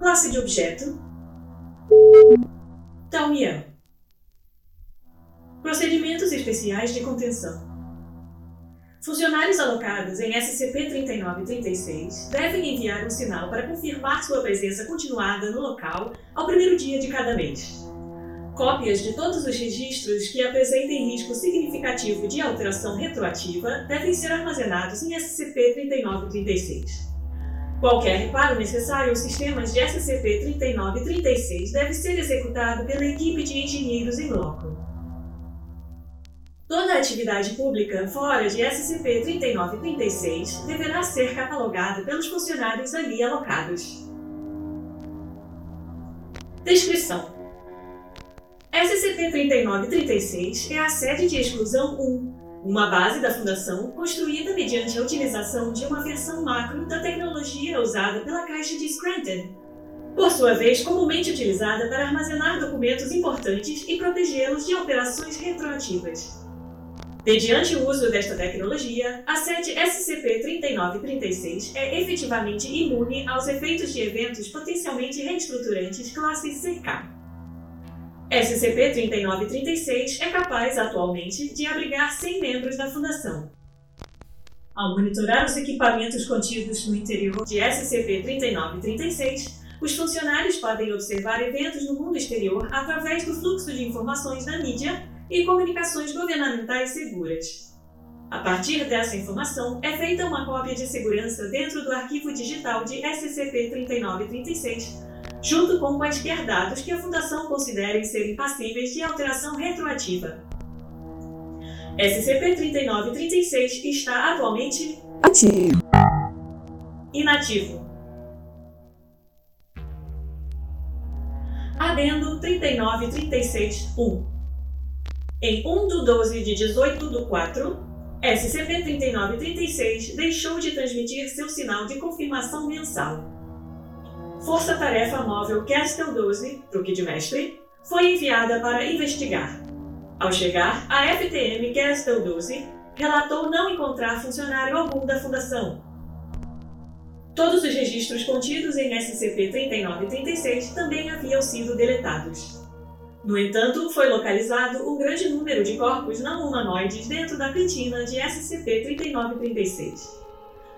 Classe de objeto: Taumian. Procedimentos especiais de contenção. Funcionários alocados em SCP-3936 devem enviar um sinal para confirmar sua presença continuada no local ao primeiro dia de cada mês. Cópias de todos os registros que apresentem risco significativo de alteração retroativa devem ser armazenados em SCP-3936. Qualquer reparo necessário aos sistemas de SCP-3936 deve ser executado pela equipe de engenheiros em loco. Toda atividade pública fora de SCP-3936 deverá ser catalogada pelos funcionários ali alocados. Descrição SCP-3936 é a sede de exclusão 1, uma base da Fundação construída mediante a utilização de uma versão macro da tecnologia usada pela Caixa de Scranton, por sua vez comumente utilizada para armazenar documentos importantes e protegê-los de operações retroativas. Mediante o uso desta tecnologia, a sede SCP-3936 é efetivamente imune aos efeitos de eventos potencialmente reestruturantes classe CK. SCP-3936 é capaz, atualmente, de abrigar 100 membros da Fundação. Ao monitorar os equipamentos contidos no interior de SCP-3936, os funcionários podem observar eventos no mundo exterior através do fluxo de informações da mídia e comunicações governamentais seguras. A partir dessa informação, é feita uma cópia de segurança dentro do arquivo digital de SCP-3936 junto com quaisquer dados que a Fundação considere serem passíveis de alteração retroativa. SCP-3936 está atualmente ativo. Inativo. Adendo 3936-1 Em 1 de 12 de 18 do 4, SCP-3936 deixou de transmitir seu sinal de confirmação mensal. Força Tarefa Móvel Castle 12, truque de mestre, foi enviada para investigar. Ao chegar, a FTM Castle 12 relatou não encontrar funcionário algum da Fundação. Todos os registros contidos em SCP-3936 também haviam sido deletados. No entanto, foi localizado um grande número de corpos não humanoides dentro da cantina de SCP-3936.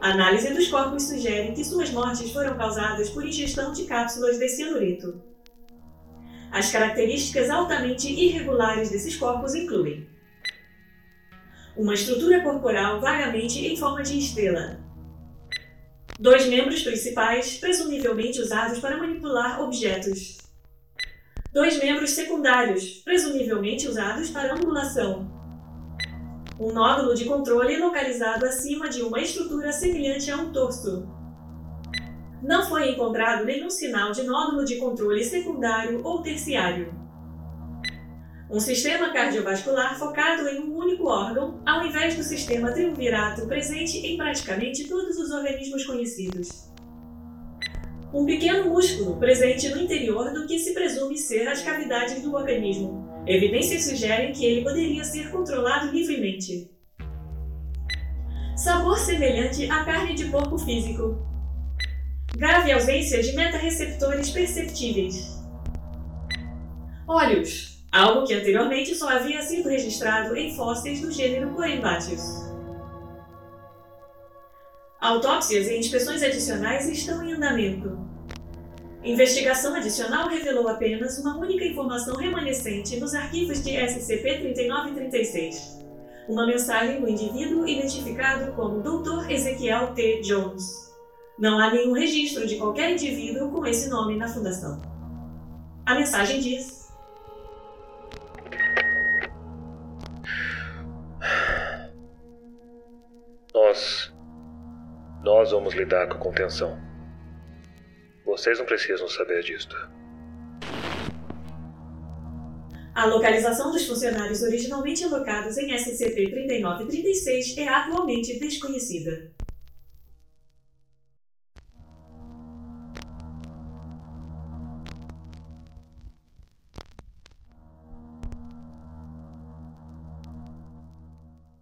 A análise dos corpos sugere que suas mortes foram causadas por ingestão de cápsulas de cianureto. As características altamente irregulares desses corpos incluem uma estrutura corporal vagamente em forma de estrela, dois membros principais, presumivelmente usados para manipular objetos, dois membros secundários, presumivelmente usados para angulação, um nódulo de controle localizado acima de uma estrutura semelhante a um torso. Não foi encontrado nenhum sinal de nódulo de controle secundário ou terciário. Um sistema cardiovascular focado em um único órgão, ao invés do sistema triunvirato presente em praticamente todos os organismos conhecidos. Um pequeno músculo presente no interior do que se presume ser as cavidades do organismo, Evidências sugerem que ele poderia ser controlado livremente. Sabor semelhante à carne de porco físico. Grave ausência de metareceptores perceptíveis. Olhos, algo que anteriormente só havia sido registrado em fósseis do gênero Corymbatius. Autópsias e inspeções adicionais estão em andamento. Investigação adicional revelou apenas uma única informação remanescente nos arquivos de SCP-3936. Uma mensagem do indivíduo identificado como Dr. Ezequiel T. Jones. Não há nenhum registro de qualquer indivíduo com esse nome na Fundação. A mensagem diz: Nós. Nós vamos lidar com a contenção. Vocês não precisam saber disto. A localização dos funcionários originalmente alocados em SCP-3936 é atualmente desconhecida.